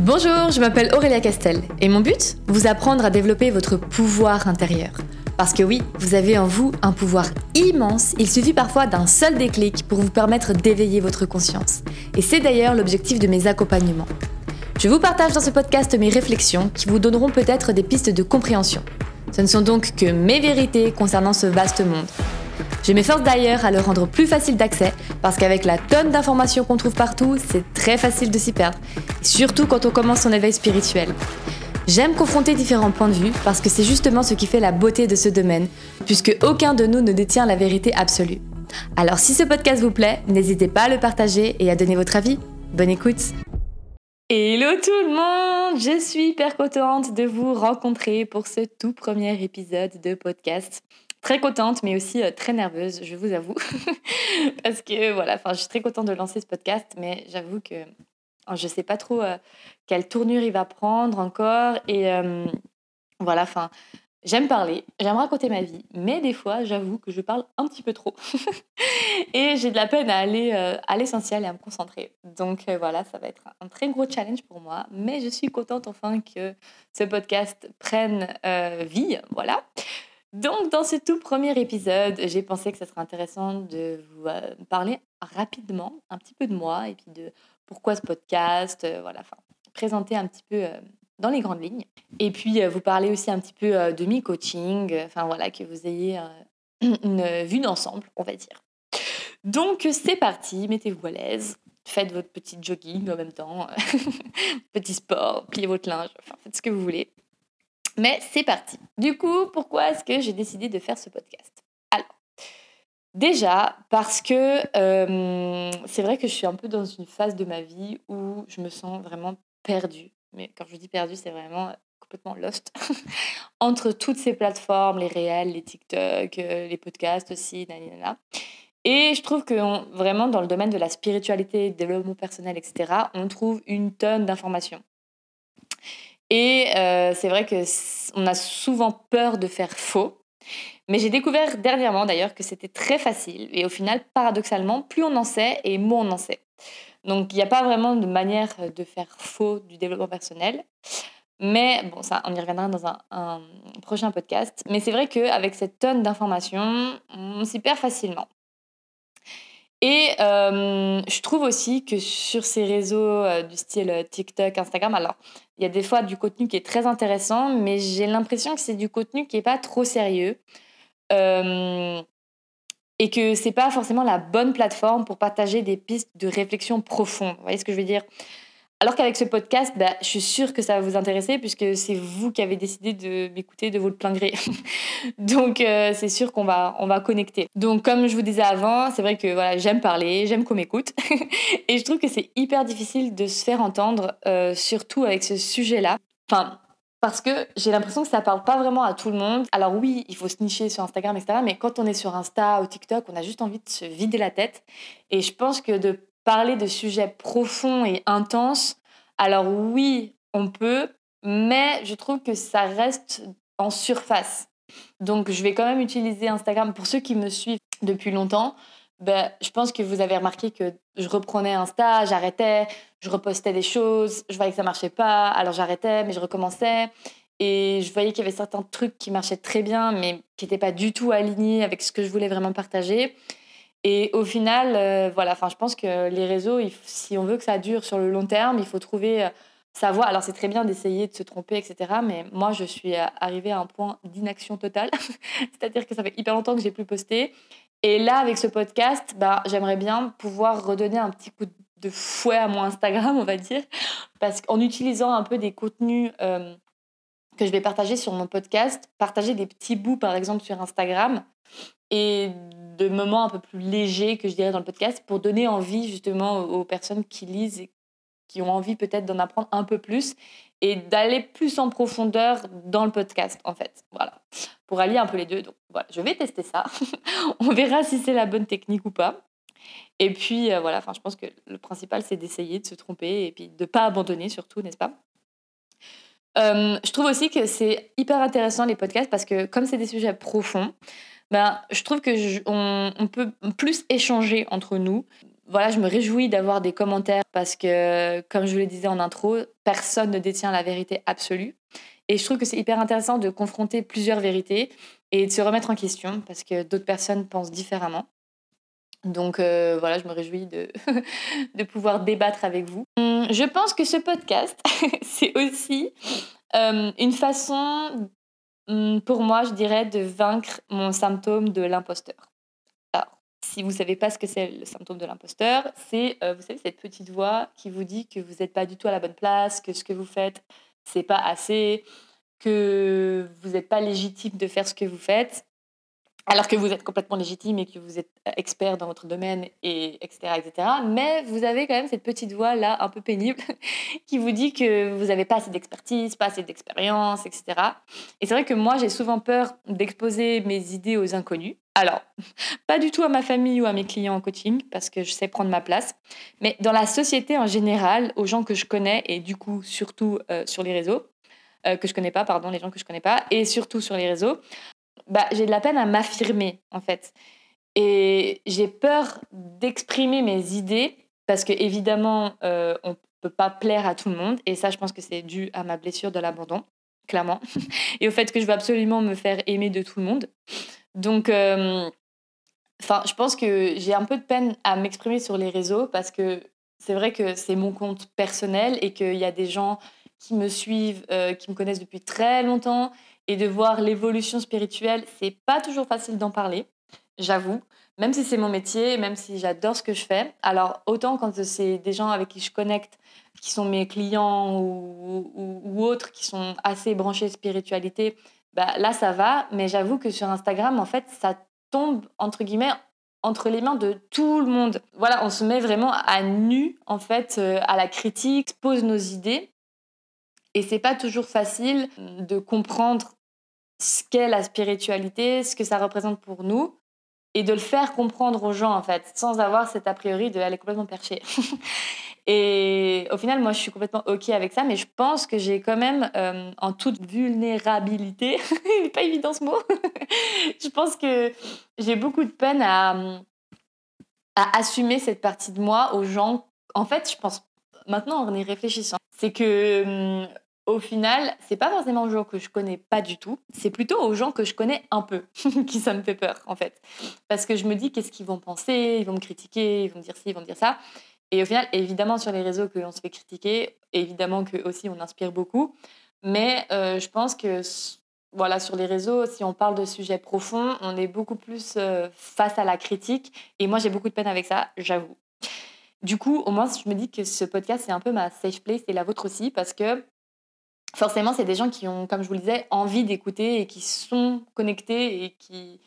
Bonjour, je m'appelle Aurélia Castel et mon but Vous apprendre à développer votre pouvoir intérieur. Parce que oui, vous avez en vous un pouvoir immense, il suffit parfois d'un seul déclic pour vous permettre d'éveiller votre conscience. Et c'est d'ailleurs l'objectif de mes accompagnements. Je vous partage dans ce podcast mes réflexions qui vous donneront peut-être des pistes de compréhension. Ce ne sont donc que mes vérités concernant ce vaste monde. Je m'efforce d'ailleurs à le rendre plus facile d'accès parce qu'avec la tonne d'informations qu'on trouve partout, c'est très facile de s'y perdre, surtout quand on commence son éveil spirituel. J'aime confronter différents points de vue parce que c'est justement ce qui fait la beauté de ce domaine, puisque aucun de nous ne détient la vérité absolue. Alors si ce podcast vous plaît, n'hésitez pas à le partager et à donner votre avis. Bonne écoute Hello tout le monde Je suis hyper contente de vous rencontrer pour ce tout premier épisode de podcast très contente, mais aussi euh, très nerveuse, je vous avoue. Parce que voilà, enfin, je suis très contente de lancer ce podcast, mais j'avoue que je ne sais pas trop euh, quelle tournure il va prendre encore. Et euh, voilà, enfin, j'aime parler, j'aime raconter ma vie, mais des fois, j'avoue que je parle un petit peu trop. et j'ai de la peine à aller à l'essentiel et à me concentrer. Donc voilà, ça va être un très gros challenge pour moi, mais je suis contente enfin que ce podcast prenne vie. Voilà. Donc, dans ce tout premier épisode, j'ai pensé que ce serait intéressant de vous euh, parler rapidement un petit peu de moi et puis de pourquoi ce podcast, euh, voilà, enfin, présenter un petit peu euh, dans les grandes lignes. Et puis, vous parler aussi un petit peu de mi coaching, enfin voilà, que vous ayez une vue d'ensemble, on va dire. Donc, c'est parti, mettez-vous à l'aise. Faites votre petit jogging en même temps, petit sport, pliez votre linge, enfin, faites ce que vous voulez. Mais c'est parti. Du coup, pourquoi est-ce que j'ai décidé de faire ce podcast? Déjà parce que euh, c'est vrai que je suis un peu dans une phase de ma vie où je me sens vraiment perdue. Mais quand je dis perdue, c'est vraiment complètement lost entre toutes ces plateformes, les réels, les TikTok, euh, les podcasts aussi, nanana. Et je trouve que vraiment dans le domaine de la spiritualité, développement personnel, etc., on trouve une tonne d'informations. Et euh, c'est vrai qu'on a souvent peur de faire faux. Mais j'ai découvert dernièrement d'ailleurs que c'était très facile. Et au final, paradoxalement, plus on en sait et moins on en sait. Donc il n'y a pas vraiment de manière de faire faux du développement personnel. Mais bon, ça, on y reviendra dans un, un prochain podcast. Mais c'est vrai qu'avec cette tonne d'informations, on s'y perd facilement. Et euh, je trouve aussi que sur ces réseaux euh, du style euh, TikTok, Instagram, alors il y a des fois du contenu qui est très intéressant, mais j'ai l'impression que c'est du contenu qui n'est pas trop sérieux. et que c'est pas forcément la bonne plateforme pour partager des pistes de réflexion profonde. Vous voyez ce que je veux dire? Alors qu'avec ce podcast, bah, je suis sûre que ça va vous intéresser puisque c'est vous qui avez décidé de m'écouter de votre plein gré. Donc euh, c'est sûr qu'on va, on va connecter. Donc comme je vous disais avant, c'est vrai que voilà, j'aime parler, j'aime qu'on m'écoute. Et je trouve que c'est hyper difficile de se faire entendre, euh, surtout avec ce sujet-là. Enfin, parce que j'ai l'impression que ça parle pas vraiment à tout le monde. Alors oui, il faut se nicher sur Instagram, etc. Mais quand on est sur Insta ou TikTok, on a juste envie de se vider la tête. Et je pense que de parler de sujets profonds et intenses, alors oui, on peut, mais je trouve que ça reste en surface. Donc je vais quand même utiliser Instagram pour ceux qui me suivent depuis longtemps. Ben, je pense que vous avez remarqué que je reprenais Insta, j'arrêtais, je repostais des choses, je voyais que ça marchait pas, alors j'arrêtais, mais je recommençais. Et je voyais qu'il y avait certains trucs qui marchaient très bien, mais qui n'étaient pas du tout alignés avec ce que je voulais vraiment partager. Et au final, euh, voilà, enfin, je pense que les réseaux, si on veut que ça dure sur le long terme, il faut trouver euh, sa voie. Alors, c'est très bien d'essayer de se tromper, etc. Mais moi, je suis euh, arrivée à un point d'inaction totale. C'est-à-dire que ça fait hyper longtemps que j'ai plus posté. Et là, avec ce podcast, bah, j'aimerais bien pouvoir redonner un petit coup de fouet à mon Instagram, on va dire. Parce qu'en utilisant un peu des contenus que je vais partager sur mon podcast, partager des petits bouts, par exemple, sur Instagram, et de moments un peu plus légers que je dirais dans le podcast pour donner envie justement aux, personnes qui lisent et qui ont envie peut-être d'en apprendre un peu plus et d'aller plus en profondeur dans le podcast en fait. Voilà, pour allier un peu les deux. Donc voilà, je vais tester ça. On verra si c'est la bonne technique ou pas. Et puis euh, voilà, enfin je pense que le principal c'est d'essayer de se tromper et puis de pas abandonner surtout, n'est-ce pas? Euh, je trouve aussi que c'est hyper intéressant les podcasts parce que comme c'est des sujets profonds, ben, je trouve que on, peut plus échanger entre nous. voilà, je me réjouis d'avoir des commentaires parce que, comme je le disais en intro, personne ne détient la vérité absolue. Et je trouve que c'est hyper intéressant de confronter plusieurs vérités et de se remettre en question parce que d'autres personnes pensent différemment. Donc euh, voilà, je me réjouis de, pouvoir débattre avec vous. Hum, je pense que ce podcast, c'est aussi euh, une façon, pour moi, je dirais, de vaincre mon symptôme de l'imposteur. Alors, si vous ne savez pas ce que c'est le symptôme de l'imposteur, c'est, euh, vous savez, cette petite voix qui vous dit que vous n'êtes pas du tout à la bonne place, que ce que vous faites, c'est pas assez, que vous n'êtes pas légitime de faire ce que vous faites alors que vous êtes complètement légitime et que vous êtes expert dans votre domaine, et etc., etc. Mais vous avez quand même cette petite voix là, un peu pénible, qui vous dit que vous n'avez pas assez d'expertise, pas assez d'expérience, etc. Et c'est vrai que moi, j'ai souvent peur d'exposer mes idées aux inconnus. Alors, pas du tout à ma famille ou à mes clients en coaching, parce que je sais prendre ma place, mais dans la société en général, aux gens que je connais, et du coup, surtout euh, sur les réseaux, euh, que je connais pas, pardon, les gens que je connais pas, et surtout sur les réseaux, bah, j'ai de la peine à m'affirmer, en fait. Et j'ai peur d'exprimer mes idées parce que, évidemment, euh, on peut pas plaire à tout le monde. Et ça, je pense que c'est dû à ma blessure de l'abandon, clairement. et au fait que je veux absolument me faire aimer de tout le monde. Donc, euh, je pense que j'ai un peu de peine à m'exprimer sur les réseaux parce que c'est vrai que c'est mon compte personnel et qu'il y a des gens qui me suivent, euh, qui me connaissent depuis très longtemps et de voir l'évolution spirituelle, c'est pas toujours facile d'en parler, j'avoue. Même si c'est mon métier, même si j'adore ce que je fais. Alors, autant quand c'est des gens avec qui je connecte, qui sont mes clients ou, autres, qui sont assez branchés spiritualité, bah, là, ça va. Mais j'avoue que sur Instagram, en fait, ça tombe, entre guillemets, entre les mains de tout le monde. Voilà, on se met vraiment à nu, en fait, euh, à la critique, pose nos idées. Et c'est pas toujours facile de comprendre ce qu'est la spiritualité, ce que ça représente pour nous, et de le faire comprendre aux gens, en fait, sans avoir cet a priori de elle complètement perchée. et au final, moi, je suis complètement OK avec ça, mais je pense que j'ai quand même, euh, en toute vulnérabilité, il n'est pas évident ce mot, je pense que j'ai beaucoup de peine à, à assumer cette partie de moi aux gens. En fait, je pense, maintenant en y réfléchissant, c'est que hum, au final, c'est pas forcément aux gens que je connais pas du tout, c'est plutôt aux gens que je connais un peu qui ça me fait peur en fait. Parce que je me dis qu'est-ce qu'ils vont penser, ils vont me critiquer, ils vont me dire ci, ils vont me dire ça. Et au final, évidemment sur les réseaux que l'on se fait critiquer, évidemment que aussi on inspire beaucoup, mais euh, je pense que voilà sur les réseaux, si on parle de sujets profonds, on est beaucoup plus euh, face à la critique. Et moi, j'ai beaucoup de peine avec ça, j'avoue. Du coup, au moins, je me dis que ce podcast, c'est un peu ma safe place et la vôtre aussi, parce que forcément, c'est des gens qui ont, comme je vous le disais, envie d'écouter et qui sont connectés et qui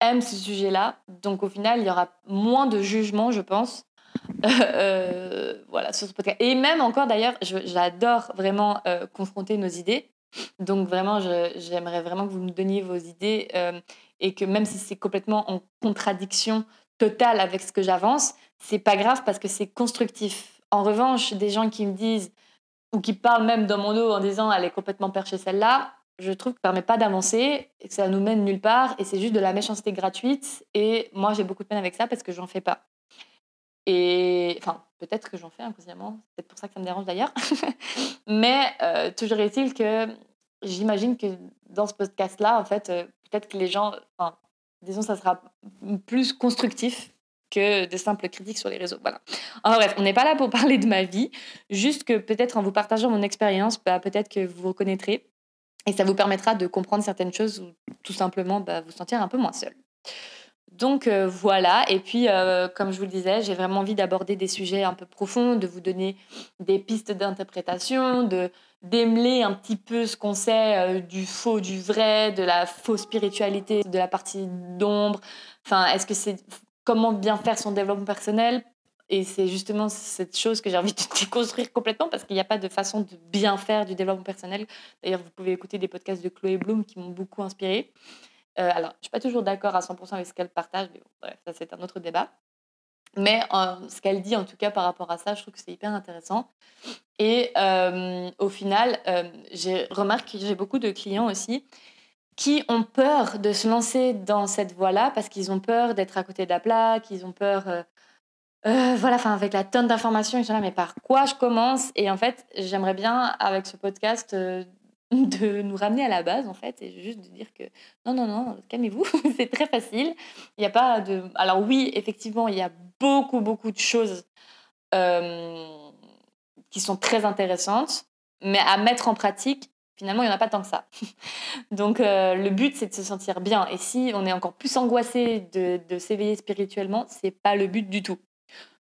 aiment ce sujet-là. Donc, au final, il y aura moins de jugement, je pense. Euh, voilà, sur ce podcast. Et même encore, d'ailleurs, j'adore vraiment euh, confronter nos idées. Donc, vraiment, j'aimerais vraiment que vous me donniez vos idées euh, et que même si c'est complètement en contradiction totale avec ce que j'avance, c'est pas grave parce que c'est constructif. En revanche, des gens qui me disent ou qui parle même dans mon dos en disant elle est complètement perchée celle-là, je trouve que ça permet pas d'avancer et que ça nous mène nulle part et c'est juste de la méchanceté gratuite et moi j'ai beaucoup de peine avec ça parce que j'en fais pas. Et enfin, peut-être que j'en fais inconsciemment, c'est peut-être pour ça que ça me dérange d'ailleurs. Mais euh, toujours est-il que j'imagine que dans ce podcast-là, en fait, euh, peut-être que les gens, disons, ça sera plus constructif que de simples critiques sur les réseaux. Voilà. Enfin bref, on n'est pas là pour parler de ma vie, juste que peut-être en vous partageant mon expérience, bah, peut-être que vous vous reconnaîtrez et ça vous permettra de comprendre certaines choses ou tout simplement bah, vous sentir un peu moins seul. Donc euh, voilà, et puis euh, comme je vous le disais, j'ai vraiment envie d'aborder des sujets un peu profonds, de vous donner des pistes d'interprétation, de démêler un petit peu ce qu'on sait euh, du faux, du vrai, de la fausse spiritualité, de la partie d'ombre. Enfin, est-ce que c'est comment bien faire son développement personnel. Et c'est justement cette chose que j'ai envie de déconstruire complètement parce qu'il n'y a pas de façon de bien faire du développement personnel. D'ailleurs, vous pouvez écouter des podcasts de Chloé Bloom qui m'ont beaucoup inspiré. Euh, alors, je ne suis pas toujours d'accord à 100% avec ce qu'elle partage, mais ça c'est un autre débat. Mais euh, ce qu'elle dit, en tout cas par rapport à ça, je trouve que c'est hyper intéressant. Et euh, au final, j'ai remarqué que j'ai beaucoup de clients aussi qui ont peur de se lancer dans cette voie-là parce qu'ils ont peur d'être à côté de la plaque, ils ont peur euh, euh, voilà, enfin avec la tonne d'informations, ils sont là, mais par quoi je commence? Et en fait, j'aimerais bien avec ce podcast euh, de nous ramener à la base en fait et juste de dire que non non non calmez-vous c'est très facile. Il n'y a pas de alors oui effectivement il y a beaucoup beaucoup de choses qui sont très intéressantes mais à mettre en pratique finalement il n'y en a pas tant que ça. Donc euh, le but c'est de se sentir bien. Et si on est encore plus angoissé de, s'éveiller spirituellement c'est pas le but du tout.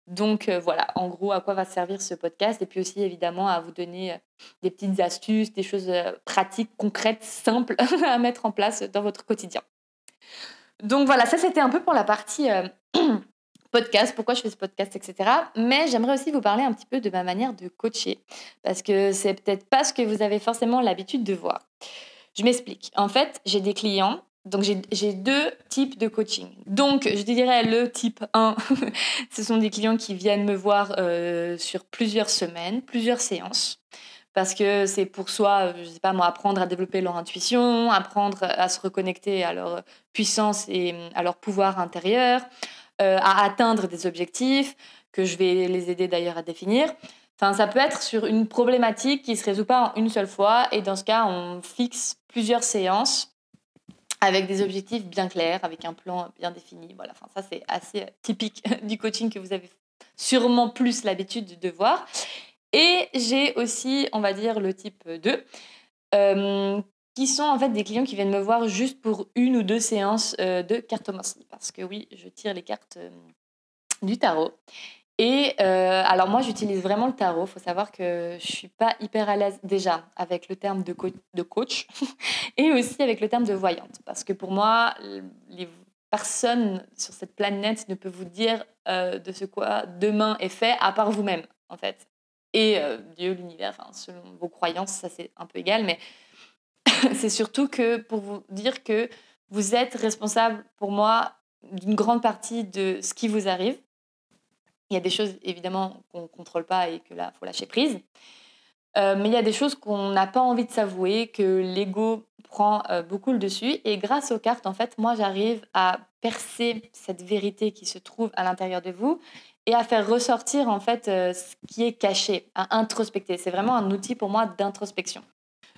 Donc euh, voilà, en gros, à quoi va servir ce podcast? Et puis aussi évidemment à vous donner euh, des petites astuces, des choses pratiques, concrètes, simples à mettre en place dans votre quotidien. Donc voilà, ça c'était un peu pour la partie podcast, pourquoi je fais ce podcast, etc. Mais j'aimerais aussi vous parler un petit peu de ma manière de coacher parce que c'est peut-être pas ce que vous avez forcément l'habitude de voir. Je m'explique. En fait, j'ai des clients donc j'ai deux types de coaching. Donc je dirais le type 1, ce sont des clients qui viennent me voir euh, sur plusieurs semaines, plusieurs séances. Parce que c'est pour soi, je sais pas moi, apprendre à développer leur intuition, apprendre à se reconnecter à leur puissance et à leur pouvoir intérieur, euh, à atteindre des objectifs que je vais les aider d'ailleurs à définir. Enfin, ça peut être sur une problématique qui se résout pas en une seule fois et dans ce cas, on fixe plusieurs séances avec des objectifs bien clairs, avec un plan bien défini. Voilà, enfin, ça c'est assez typique du coaching que vous avez sûrement plus l'habitude de voir. Et j'ai aussi, on va dire, le type 2, euh, qui sont en fait des clients qui viennent me voir juste pour une ou deux séances euh, de cartomancie. Parce que oui, je tire les cartes euh, du tarot. Et euh, alors moi, j'utilise vraiment le tarot. Il faut savoir que je suis pas hyper à l'aise déjà avec le terme de, coach et aussi avec le terme de voyante. Parce que pour moi, les personnes sur cette planète ne peuvent vous dire de ce quoi demain est fait à part vous-même, en fait. Et Dieu, l'univers, selon vos croyances, ça c'est un peu égal, mais c'est surtout que pour vous dire que vous êtes responsable pour moi d'une grande partie de ce qui vous arrive il y a des choses, évidemment, qu'on ne contrôle pas et que là, il faut lâcher prise. Euh, mais il y a des choses qu'on n'a pas envie de s'avouer, que l'ego prend euh, beaucoup le dessus. Et grâce aux cartes, en fait, moi, j'arrive à percer cette vérité qui se trouve à l'intérieur de vous et à faire ressortir, en fait, euh, ce qui est caché, à introspecter. C'est vraiment un outil pour moi d'introspection.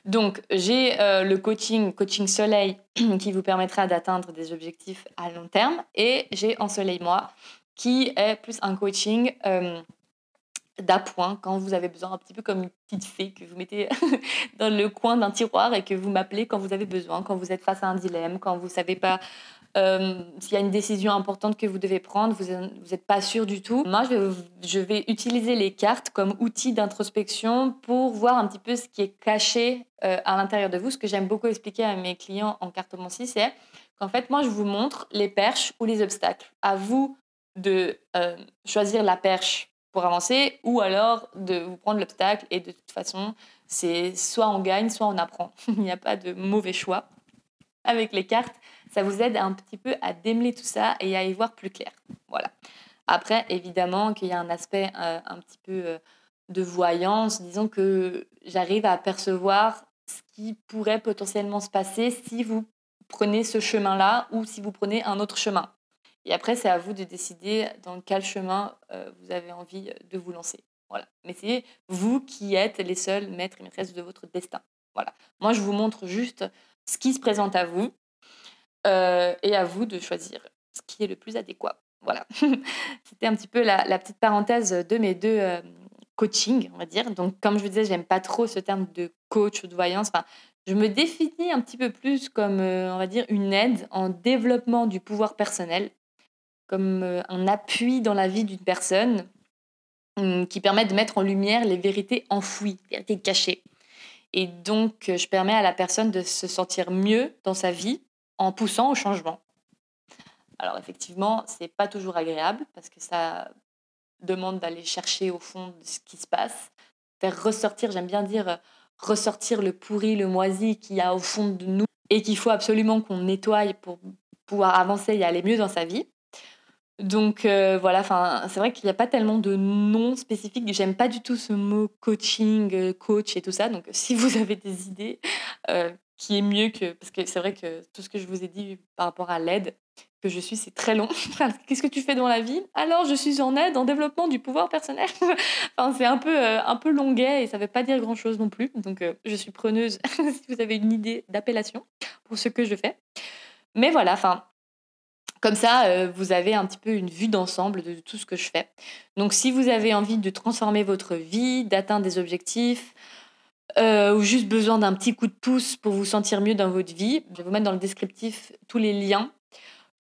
Donc, j'ai le coaching, coaching soleil, qui vous permettra d'atteindre des objectifs à long terme. Et j'ai Ensoleil Moi, qui est plus un coaching euh, d'appoint quand vous avez besoin, un petit peu comme une petite fée que vous mettez dans le coin d'un tiroir et que vous m'appelez quand vous avez besoin, quand vous êtes face à un dilemme, quand vous ne savez pas euh, s'il y a une décision importante que vous devez prendre, vous n'êtes pas sûr du tout. Moi, je vais, utiliser les cartes comme outil d'introspection pour voir un petit peu ce qui est caché euh, à l'intérieur de vous. Ce que j'aime beaucoup expliquer à mes clients en cartomancie, c'est qu'en fait, moi, je vous montre les perches ou les obstacles. À vous de euh, choisir la perche pour avancer ou alors de vous prendre l'obstacle et de toute façon, c'est soit on gagne, soit on apprend. Il n'y a pas de mauvais choix. Avec les cartes, ça vous aide un petit peu à démêler tout ça et à y voir plus clair. Voilà. Après, évidemment qu'il y a un aspect euh, un petit peu euh, de voyance. Disons que j'arrive à percevoir ce qui pourrait potentiellement se passer si vous prenez ce chemin-là ou si vous prenez un autre chemin. Et après, c'est à vous de décider dans quel chemin euh, vous avez envie de vous lancer. Voilà. Mais c'est vous qui êtes les seuls maîtres et maîtresses de votre destin. Voilà. Moi, je vous montre juste ce qui se présente à vous euh, et à vous de choisir ce qui est le plus adéquat. Voilà. C'était un petit peu la, petite parenthèse de mes deux euh, coachings, on va dire. Donc, comme je vous disais, j'aime pas trop ce terme de coach ou de voyance. Enfin, je me définis un petit peu plus comme, on va dire, une aide en développement du pouvoir personnel comme euh, un appui dans la vie d'une personne hum, qui permet de mettre en lumière les vérités enfouies, les vérités cachées. Et donc, euh, je permets à la personne de se sentir mieux dans sa vie en poussant au changement. Alors effectivement, c'est pas toujours agréable parce que ça demande d'aller chercher au fond de ce qui se passe, faire ressortir, j'aime bien dire euh, ressortir le pourri, le moisi qu'il y a au fond de nous et qu'il faut absolument qu'on nettoie pour pouvoir avancer et aller mieux dans sa vie. Donc euh, voilà, c'est vrai qu'il n'y a pas tellement de noms spécifiques. J'aime pas du tout ce mot coaching, euh, coach et tout ça. Donc si vous avez des idées, euh, qui est mieux que. Parce que c'est vrai que tout ce que je vous ai dit par rapport à l'aide que je suis, c'est très long. Qu'est-ce que tu fais dans la vie? Alors, je suis en aide, en développement du pouvoir personnel. c'est un peu, un peu longuet et ça ne veut pas dire grand-chose non plus. Donc, je suis preneuse si vous avez une idée d'appellation pour ce que je fais. Mais voilà, enfin, comme ça, euh, vous avez un petit peu une vue d'ensemble de tout ce que je fais. Donc, si vous avez envie de transformer votre vie, d'atteindre des objectifs, euh, ou juste besoin d'un petit coup de pouce pour vous sentir mieux dans votre vie, je vais vous mettre dans le descriptif tous les liens,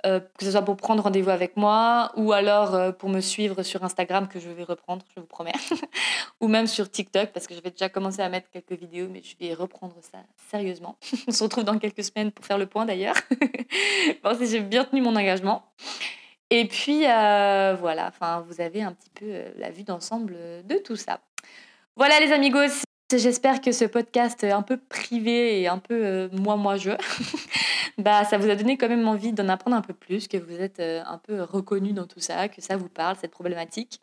euh, que ce soit pour prendre rendez-vous avec moi ou alors euh, pour me suivre sur Instagram que je vais reprendre, je vous promets, ou même sur TikTok parce que je vais déjà commencer à mettre quelques vidéos, mais je vais reprendre ça sérieusement. On se retrouve dans quelques semaines pour faire le point d'ailleurs. bon, si j'ai bien tenu mon engagement. Et puis voilà, enfin vous avez un petit peu la vue d'ensemble de tout ça. Voilà les amigos, J'espère que ce podcast un peu privé et un peu euh, moi, moi, je, bah, ça vous a donné quand même envie d'en apprendre un peu plus, que vous êtes euh, un peu reconnu dans tout ça, que ça vous parle, cette problématique.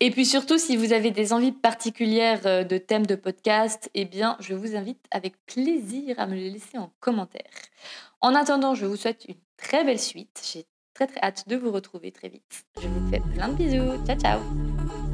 Et puis surtout, si vous avez des envies particulières euh, de thèmes de podcast, eh bien, je vous invite avec plaisir à me les laisser en commentaire. En attendant, je vous souhaite une très belle suite. J'ai très très hâte de vous retrouver très vite. Je vous fais plein de bisous. Ciao, ciao